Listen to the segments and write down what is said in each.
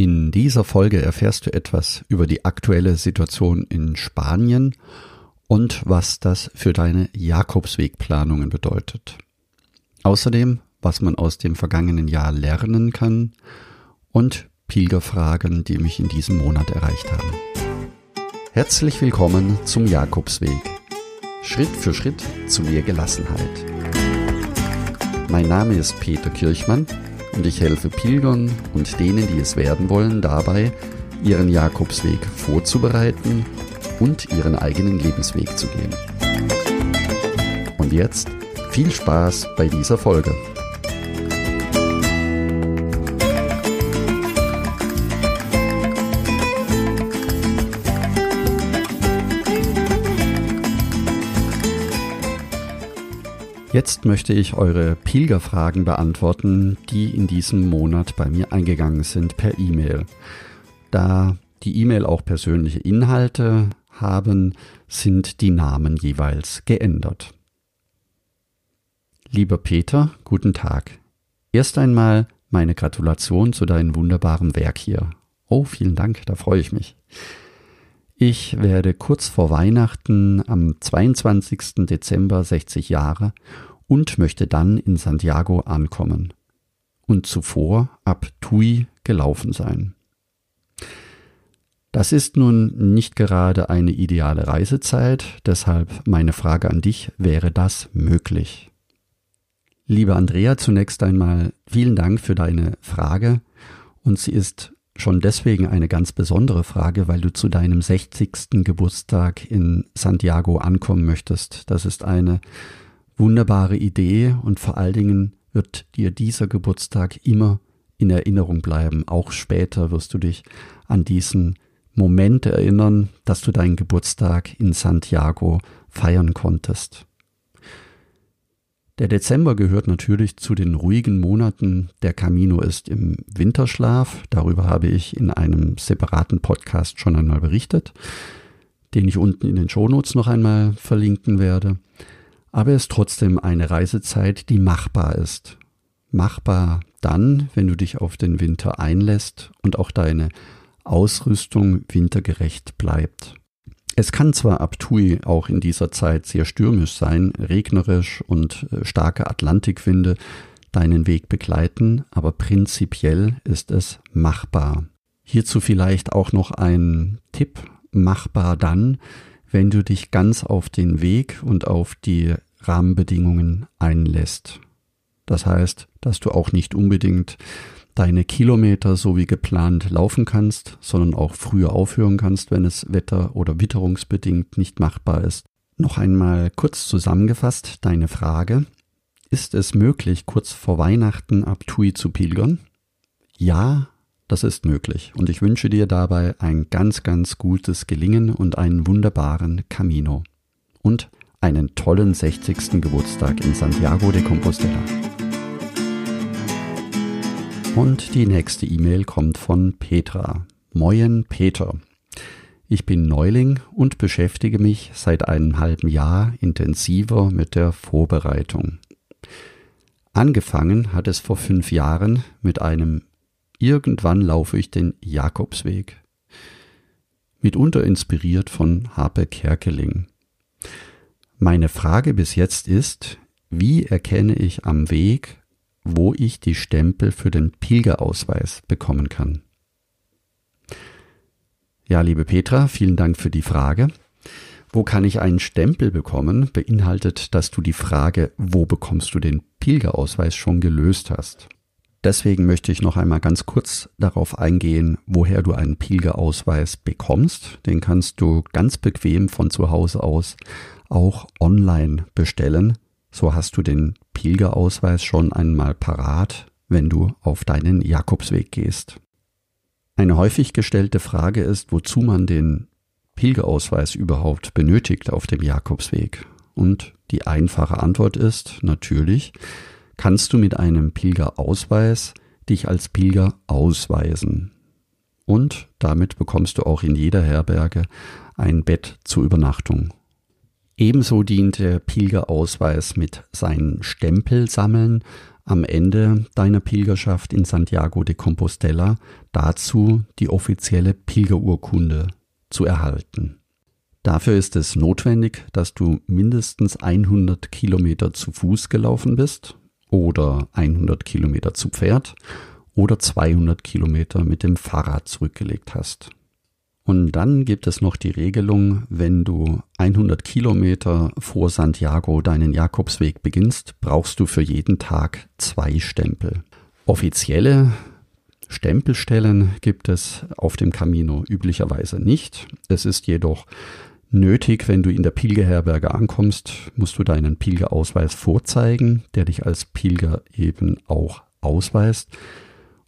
In dieser Folge erfährst du etwas über die aktuelle Situation in Spanien und was das für deine Jakobswegplanungen bedeutet. Außerdem, was man aus dem vergangenen Jahr lernen kann und Pilgerfragen, die mich in diesem Monat erreicht haben. Herzlich willkommen zum Jakobsweg. Schritt für Schritt zu mehr Gelassenheit. Mein Name ist Peter Kirchmann und ich helfe Pilgern und denen, die es werden wollen, dabei, ihren Jakobsweg vorzubereiten und ihren eigenen Lebensweg zu gehen. Und jetzt viel Spaß bei dieser Folge. Jetzt möchte ich eure Pilgerfragen beantworten, die in diesem Monat bei mir eingegangen sind per E-Mail. Da die E-Mail auch persönliche Inhalte haben, sind die Namen jeweils geändert. Lieber Peter, guten Tag. Erst einmal meine Gratulation zu deinem wunderbaren Werk hier. Oh, vielen Dank, da freue ich mich. Ich werde kurz vor Weihnachten am 22. Dezember 60 Jahre und möchte dann in Santiago ankommen und zuvor ab Tui gelaufen sein. Das ist nun nicht gerade eine ideale Reisezeit, deshalb meine Frage an dich, wäre das möglich? Liebe Andrea, zunächst einmal vielen Dank für deine Frage und sie ist schon deswegen eine ganz besondere Frage, weil du zu deinem 60. Geburtstag in Santiago ankommen möchtest. Das ist eine wunderbare Idee und vor allen Dingen wird dir dieser Geburtstag immer in Erinnerung bleiben. Auch später wirst du dich an diesen Moment erinnern, dass du deinen Geburtstag in Santiago feiern konntest. Der Dezember gehört natürlich zu den ruhigen Monaten. Der Camino ist im Winterschlaf. Darüber habe ich in einem separaten Podcast schon einmal berichtet, den ich unten in den Shownotes noch einmal verlinken werde. Aber es ist trotzdem eine Reisezeit, die machbar ist. Machbar dann, wenn du dich auf den Winter einlässt und auch deine Ausrüstung wintergerecht bleibt. Es kann zwar ab Tui auch in dieser Zeit sehr stürmisch sein, regnerisch und äh, starke Atlantikwinde deinen Weg begleiten, aber prinzipiell ist es machbar. Hierzu vielleicht auch noch ein Tipp, machbar dann, wenn du dich ganz auf den Weg und auf die Rahmenbedingungen einlässt. Das heißt, dass du auch nicht unbedingt deine Kilometer so wie geplant laufen kannst, sondern auch früher aufhören kannst, wenn es wetter- oder witterungsbedingt nicht machbar ist. Noch einmal kurz zusammengefasst deine Frage. Ist es möglich, kurz vor Weihnachten ab Tui zu pilgern? Ja, das ist möglich und ich wünsche dir dabei ein ganz, ganz gutes Gelingen und einen wunderbaren Camino. Und einen tollen 60. Geburtstag in Santiago de Compostela. Und die nächste E-Mail kommt von Petra. Moin Peter. Ich bin Neuling und beschäftige mich seit einem halben Jahr intensiver mit der Vorbereitung. Angefangen hat es vor fünf Jahren mit einem Irgendwann laufe ich den Jakobsweg. Mitunter inspiriert von Harpe Kerkeling. Meine Frage bis jetzt ist, wie erkenne ich am Weg, wo ich die Stempel für den Pilgerausweis bekommen kann. Ja, liebe Petra, vielen Dank für die Frage. Wo kann ich einen Stempel bekommen, beinhaltet, dass du die Frage, wo bekommst du den Pilgerausweis schon gelöst hast. Deswegen möchte ich noch einmal ganz kurz darauf eingehen, woher du einen Pilgerausweis bekommst. Den kannst du ganz bequem von zu Hause aus auch online bestellen. So hast du den Pilgerausweis schon einmal parat, wenn du auf deinen Jakobsweg gehst. Eine häufig gestellte Frage ist, wozu man den Pilgerausweis überhaupt benötigt auf dem Jakobsweg. Und die einfache Antwort ist natürlich, kannst du mit einem Pilgerausweis dich als Pilger ausweisen. Und damit bekommst du auch in jeder Herberge ein Bett zur Übernachtung. Ebenso dient der Pilgerausweis mit seinen Stempelsammeln am Ende deiner Pilgerschaft in Santiago de Compostela dazu die offizielle Pilgerurkunde zu erhalten. Dafür ist es notwendig, dass du mindestens 100 Kilometer zu Fuß gelaufen bist oder 100 Kilometer zu Pferd oder 200 Kilometer mit dem Fahrrad zurückgelegt hast. Und dann gibt es noch die Regelung, wenn du 100 Kilometer vor Santiago deinen Jakobsweg beginnst, brauchst du für jeden Tag zwei Stempel. Offizielle Stempelstellen gibt es auf dem Camino üblicherweise nicht. Es ist jedoch nötig, wenn du in der Pilgerherberge ankommst, musst du deinen Pilgerausweis vorzeigen, der dich als Pilger eben auch ausweist.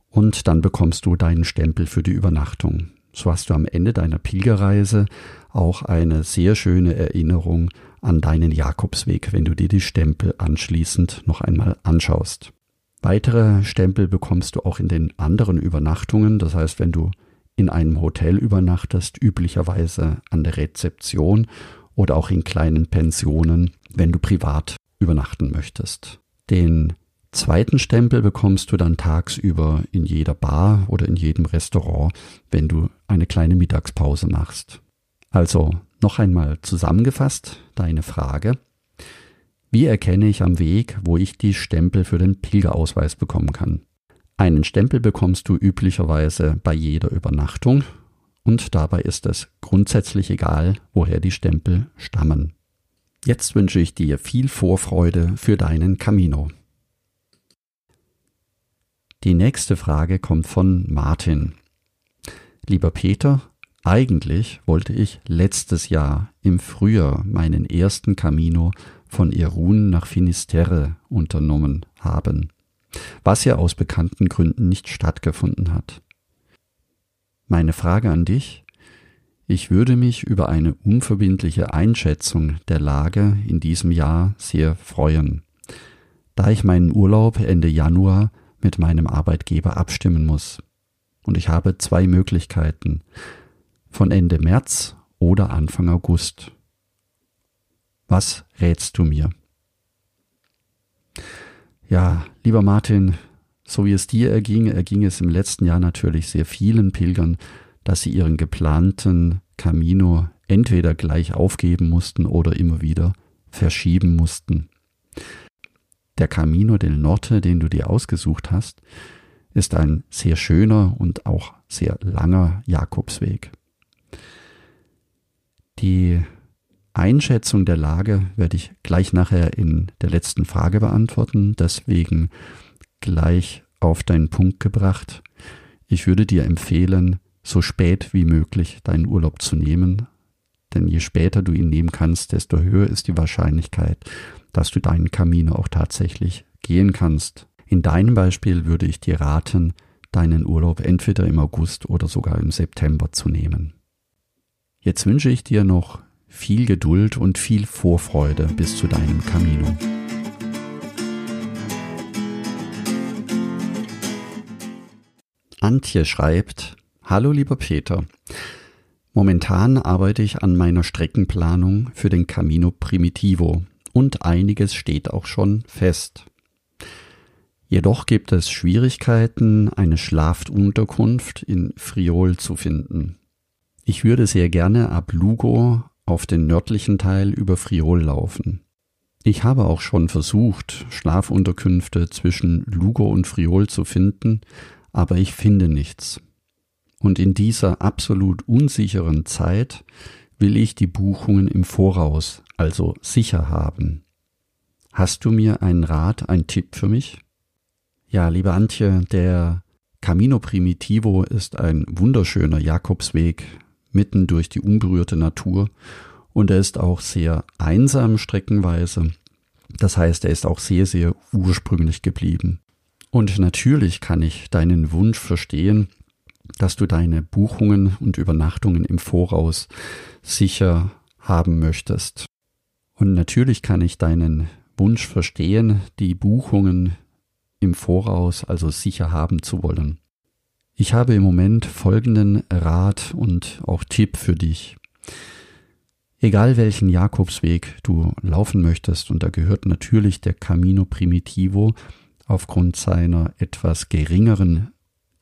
Und dann bekommst du deinen Stempel für die Übernachtung. So hast du am Ende deiner Pilgerreise auch eine sehr schöne Erinnerung an deinen Jakobsweg, wenn du dir die Stempel anschließend noch einmal anschaust. Weitere Stempel bekommst du auch in den anderen Übernachtungen. Das heißt, wenn du in einem Hotel übernachtest, üblicherweise an der Rezeption oder auch in kleinen Pensionen, wenn du privat übernachten möchtest. Den zweiten Stempel bekommst du dann tagsüber in jeder Bar oder in jedem Restaurant, wenn du eine kleine Mittagspause machst. Also noch einmal zusammengefasst deine Frage. Wie erkenne ich am Weg, wo ich die Stempel für den Pilgerausweis bekommen kann? Einen Stempel bekommst du üblicherweise bei jeder Übernachtung und dabei ist es grundsätzlich egal, woher die Stempel stammen. Jetzt wünsche ich dir viel Vorfreude für deinen Camino. Die nächste Frage kommt von Martin. Lieber Peter, eigentlich wollte ich letztes Jahr im Frühjahr meinen ersten Camino von Irun nach Finisterre unternommen haben was ja aus bekannten Gründen nicht stattgefunden hat. Meine Frage an dich, ich würde mich über eine unverbindliche Einschätzung der Lage in diesem Jahr sehr freuen, da ich meinen Urlaub Ende Januar mit meinem Arbeitgeber abstimmen muss. Und ich habe zwei Möglichkeiten, von Ende März oder Anfang August. Was rätst du mir? Ja, lieber Martin, so wie es dir erging, erging es im letzten Jahr natürlich sehr vielen Pilgern, dass sie ihren geplanten Camino entweder gleich aufgeben mussten oder immer wieder verschieben mussten. Der Camino del Norte, den du dir ausgesucht hast, ist ein sehr schöner und auch sehr langer Jakobsweg. Die Einschätzung der Lage werde ich gleich nachher in der letzten Frage beantworten. Deswegen gleich auf deinen Punkt gebracht. Ich würde dir empfehlen, so spät wie möglich deinen Urlaub zu nehmen. Denn je später du ihn nehmen kannst, desto höher ist die Wahrscheinlichkeit, dass du deinen Camino auch tatsächlich gehen kannst. In deinem Beispiel würde ich dir raten, deinen Urlaub entweder im August oder sogar im September zu nehmen. Jetzt wünsche ich dir noch viel Geduld und viel Vorfreude bis zu deinem Camino. Antje schreibt, Hallo lieber Peter, momentan arbeite ich an meiner Streckenplanung für den Camino Primitivo und einiges steht auch schon fest. Jedoch gibt es Schwierigkeiten, eine Schlafunterkunft in Friol zu finden. Ich würde sehr gerne ab Lugo auf den nördlichen Teil über Friol laufen. Ich habe auch schon versucht, Schlafunterkünfte zwischen Lugo und Friol zu finden, aber ich finde nichts. Und in dieser absolut unsicheren Zeit will ich die Buchungen im Voraus, also sicher haben. Hast du mir einen Rat, einen Tipp für mich? Ja, liebe Antje, der Camino Primitivo ist ein wunderschöner Jakobsweg mitten durch die unberührte Natur und er ist auch sehr einsam streckenweise. Das heißt, er ist auch sehr, sehr ursprünglich geblieben. Und natürlich kann ich deinen Wunsch verstehen, dass du deine Buchungen und Übernachtungen im Voraus sicher haben möchtest. Und natürlich kann ich deinen Wunsch verstehen, die Buchungen im Voraus also sicher haben zu wollen. Ich habe im Moment folgenden Rat und auch Tipp für dich. Egal welchen Jakobsweg du laufen möchtest, und da gehört natürlich der Camino Primitivo aufgrund seiner etwas geringeren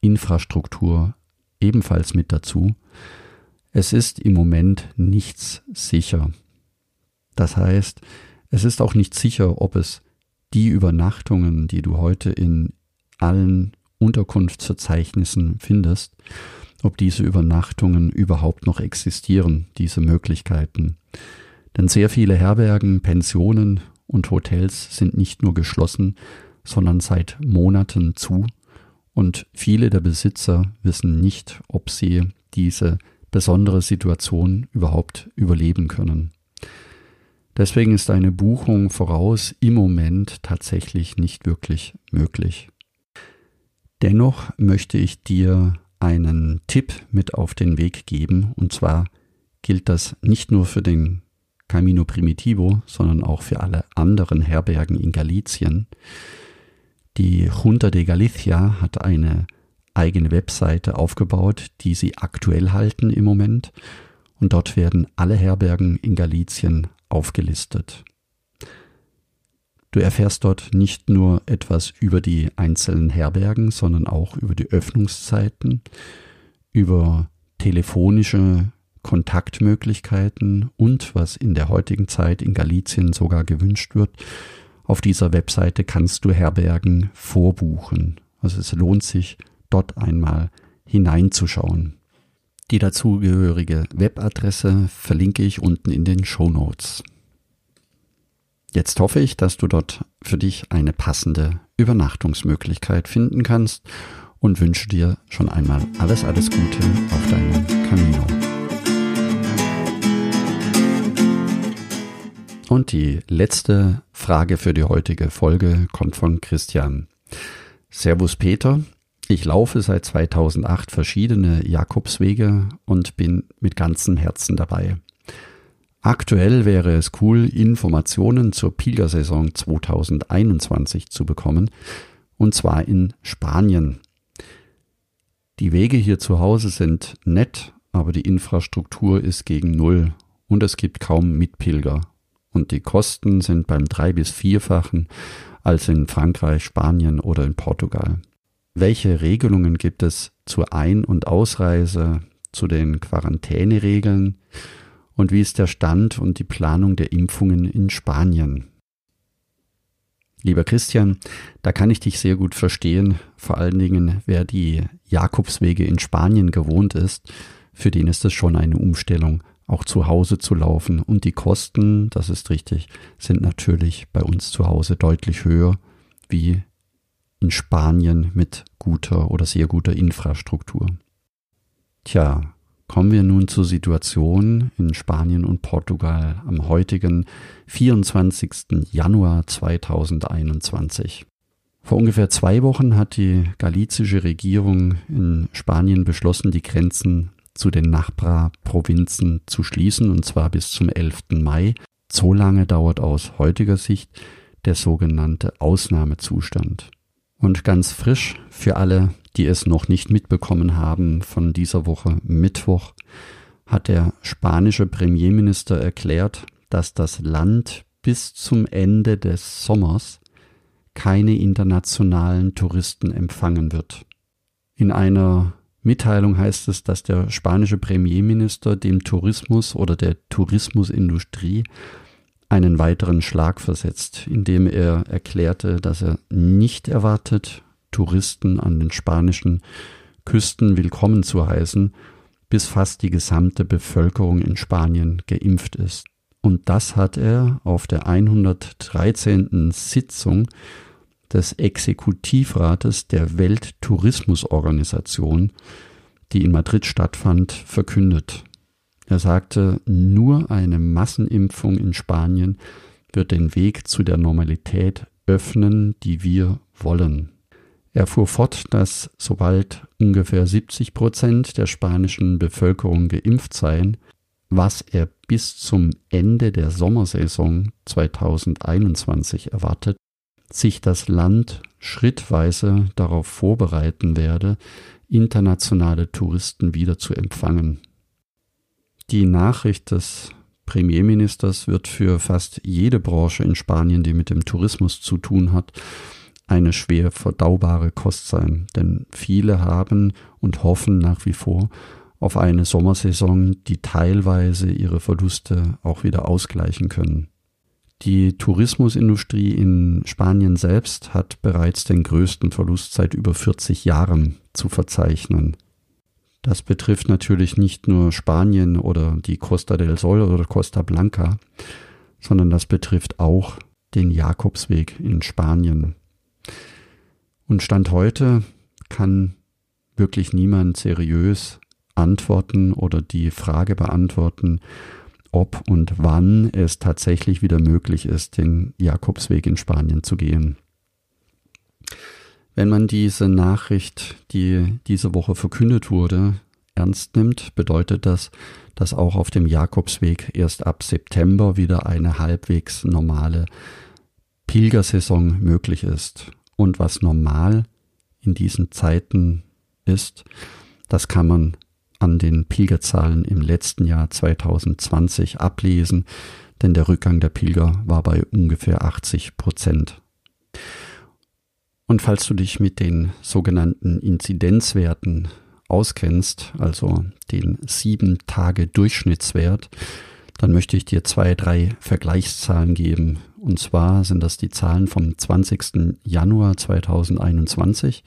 Infrastruktur ebenfalls mit dazu. Es ist im Moment nichts sicher. Das heißt, es ist auch nicht sicher, ob es die Übernachtungen, die du heute in allen Unterkunftsverzeichnissen findest, ob diese Übernachtungen überhaupt noch existieren, diese Möglichkeiten. Denn sehr viele Herbergen, Pensionen und Hotels sind nicht nur geschlossen, sondern seit Monaten zu und viele der Besitzer wissen nicht, ob sie diese besondere Situation überhaupt überleben können. Deswegen ist eine Buchung voraus im Moment tatsächlich nicht wirklich möglich. Dennoch möchte ich dir einen Tipp mit auf den Weg geben, und zwar gilt das nicht nur für den Camino Primitivo, sondern auch für alle anderen Herbergen in Galizien. Die Junta de Galicia hat eine eigene Webseite aufgebaut, die sie aktuell halten im Moment. Und dort werden alle Herbergen in Galizien aufgelistet. Du erfährst dort nicht nur etwas über die einzelnen Herbergen, sondern auch über die Öffnungszeiten, über telefonische Kontaktmöglichkeiten und was in der heutigen Zeit in Galizien sogar gewünscht wird. Auf dieser Webseite kannst du Herbergen vorbuchen. Also es lohnt sich, dort einmal hineinzuschauen. Die dazugehörige Webadresse verlinke ich unten in den Show Notes. Jetzt hoffe ich, dass du dort für dich eine passende Übernachtungsmöglichkeit finden kannst und wünsche dir schon einmal alles, alles Gute auf deinem Camino. Und die letzte Frage für die heutige Folge kommt von Christian. Servus Peter, ich laufe seit 2008 verschiedene Jakobswege und bin mit ganzem Herzen dabei. Aktuell wäre es cool, Informationen zur Pilgersaison 2021 zu bekommen, und zwar in Spanien. Die Wege hier zu Hause sind nett, aber die Infrastruktur ist gegen Null und es gibt kaum Mitpilger. Und die Kosten sind beim drei- bis vierfachen als in Frankreich, Spanien oder in Portugal. Welche Regelungen gibt es zur Ein- und Ausreise, zu den Quarantäneregeln und wie ist der Stand und die Planung der Impfungen in Spanien? Lieber Christian, da kann ich dich sehr gut verstehen, vor allen Dingen wer die Jakobswege in Spanien gewohnt ist, für den ist es schon eine Umstellung, auch zu Hause zu laufen. Und die Kosten, das ist richtig, sind natürlich bei uns zu Hause deutlich höher wie in Spanien mit guter oder sehr guter Infrastruktur. Tja, kommen wir nun zur Situation in Spanien und Portugal am heutigen 24. Januar 2021. Vor ungefähr zwei Wochen hat die galizische Regierung in Spanien beschlossen, die Grenzen zu den Nachbarprovinzen zu schließen, und zwar bis zum 11. Mai. So lange dauert aus heutiger Sicht der sogenannte Ausnahmezustand. Und ganz frisch für alle, die es noch nicht mitbekommen haben, von dieser Woche Mittwoch hat der spanische Premierminister erklärt, dass das Land bis zum Ende des Sommers keine internationalen Touristen empfangen wird. In einer Mitteilung heißt es, dass der spanische Premierminister dem Tourismus oder der Tourismusindustrie einen weiteren Schlag versetzt, indem er erklärte, dass er nicht erwartet, Touristen an den spanischen Küsten willkommen zu heißen, bis fast die gesamte Bevölkerung in Spanien geimpft ist. Und das hat er auf der 113. Sitzung des Exekutivrates der Welttourismusorganisation, die in Madrid stattfand, verkündet. Er sagte, nur eine Massenimpfung in Spanien wird den Weg zu der Normalität öffnen, die wir wollen. Er fuhr fort, dass sobald ungefähr 70 Prozent der spanischen Bevölkerung geimpft seien, was er bis zum Ende der Sommersaison 2021 erwartet, sich das Land schrittweise darauf vorbereiten werde, internationale Touristen wieder zu empfangen. Die Nachricht des Premierministers wird für fast jede Branche in Spanien, die mit dem Tourismus zu tun hat, eine schwer verdaubare Kost sein, denn viele haben und hoffen nach wie vor auf eine Sommersaison, die teilweise ihre Verluste auch wieder ausgleichen können. Die Tourismusindustrie in Spanien selbst hat bereits den größten Verlust seit über 40 Jahren zu verzeichnen. Das betrifft natürlich nicht nur Spanien oder die Costa del Sol oder Costa Blanca, sondern das betrifft auch den Jakobsweg in Spanien. Und Stand heute kann wirklich niemand seriös antworten oder die Frage beantworten, ob und wann es tatsächlich wieder möglich ist, den Jakobsweg in Spanien zu gehen. Wenn man diese Nachricht, die diese Woche verkündet wurde, ernst nimmt, bedeutet das, dass auch auf dem Jakobsweg erst ab September wieder eine halbwegs normale Pilgersaison möglich ist. Und was normal in diesen Zeiten ist, das kann man an den Pilgerzahlen im letzten Jahr 2020 ablesen, denn der Rückgang der Pilger war bei ungefähr 80 Prozent. Und falls du dich mit den sogenannten Inzidenzwerten auskennst, also den sieben Tage Durchschnittswert, dann möchte ich dir zwei, drei Vergleichszahlen geben. Und zwar sind das die Zahlen vom 20. Januar 2021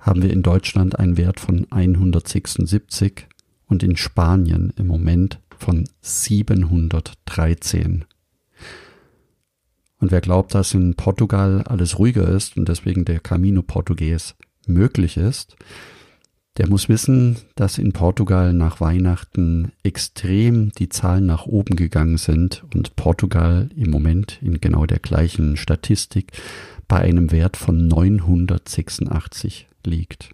haben wir in Deutschland einen Wert von 176 und in Spanien im Moment von 713. Und wer glaubt, dass in Portugal alles ruhiger ist und deswegen der Camino Portugues möglich ist, der muss wissen, dass in Portugal nach Weihnachten extrem die Zahlen nach oben gegangen sind und Portugal im Moment in genau der gleichen Statistik bei einem Wert von 986 liegt.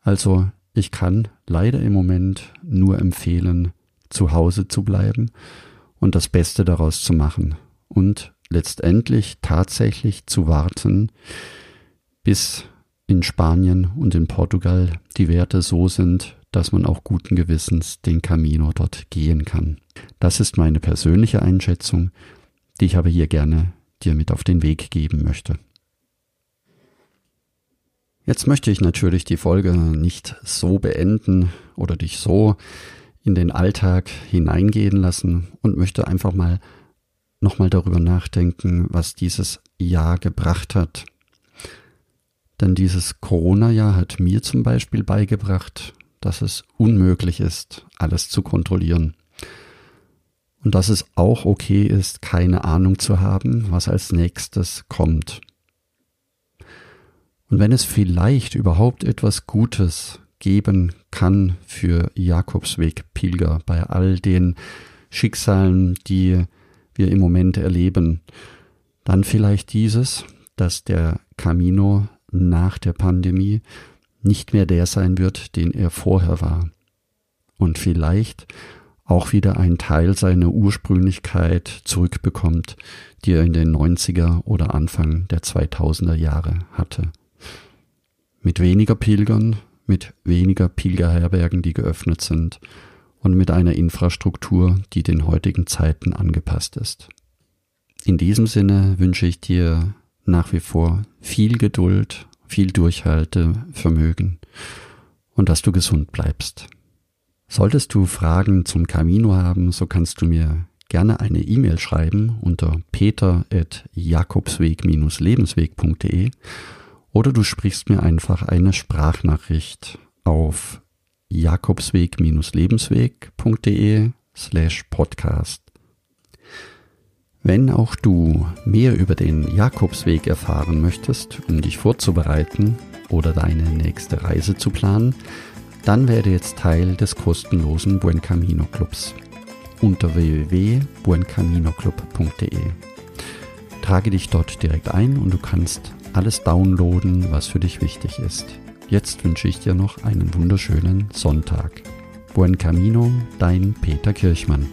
Also ich kann leider im Moment nur empfehlen, zu Hause zu bleiben und das Beste daraus zu machen und letztendlich tatsächlich zu warten, bis in Spanien und in Portugal die Werte so sind, dass man auch guten Gewissens den Camino dort gehen kann. Das ist meine persönliche Einschätzung, die ich aber hier gerne dir mit auf den Weg geben möchte. Jetzt möchte ich natürlich die Folge nicht so beenden oder dich so in den Alltag hineingehen lassen und möchte einfach mal nochmal darüber nachdenken, was dieses Jahr gebracht hat. Denn dieses Corona-Jahr hat mir zum Beispiel beigebracht, dass es unmöglich ist, alles zu kontrollieren. Und dass es auch okay ist, keine Ahnung zu haben, was als nächstes kommt. Und wenn es vielleicht überhaupt etwas Gutes geben kann für Jakobsweg-Pilger bei all den Schicksalen, die wir im Moment erleben, dann vielleicht dieses, dass der Camino nach der Pandemie nicht mehr der sein wird, den er vorher war. Und vielleicht auch wieder einen Teil seiner Ursprünglichkeit zurückbekommt, die er in den 90er oder Anfang der 2000er Jahre hatte mit weniger Pilgern, mit weniger Pilgerherbergen, die geöffnet sind und mit einer Infrastruktur, die den heutigen Zeiten angepasst ist. In diesem Sinne wünsche ich dir nach wie vor viel Geduld, viel Durchhaltevermögen und dass du gesund bleibst. Solltest du Fragen zum Camino haben, so kannst du mir gerne eine E-Mail schreiben unter peter.jakobsweg-lebensweg.de oder du sprichst mir einfach eine Sprachnachricht auf jakobsweg-lebensweg.de slash podcast. Wenn auch du mehr über den Jakobsweg erfahren möchtest, um dich vorzubereiten oder deine nächste Reise zu planen, dann werde jetzt Teil des kostenlosen Buen Camino Clubs unter www.buencaminoclub.de. Trage dich dort direkt ein und du kannst alles downloaden, was für dich wichtig ist. Jetzt wünsche ich dir noch einen wunderschönen Sonntag. Buen Camino, dein Peter Kirchmann.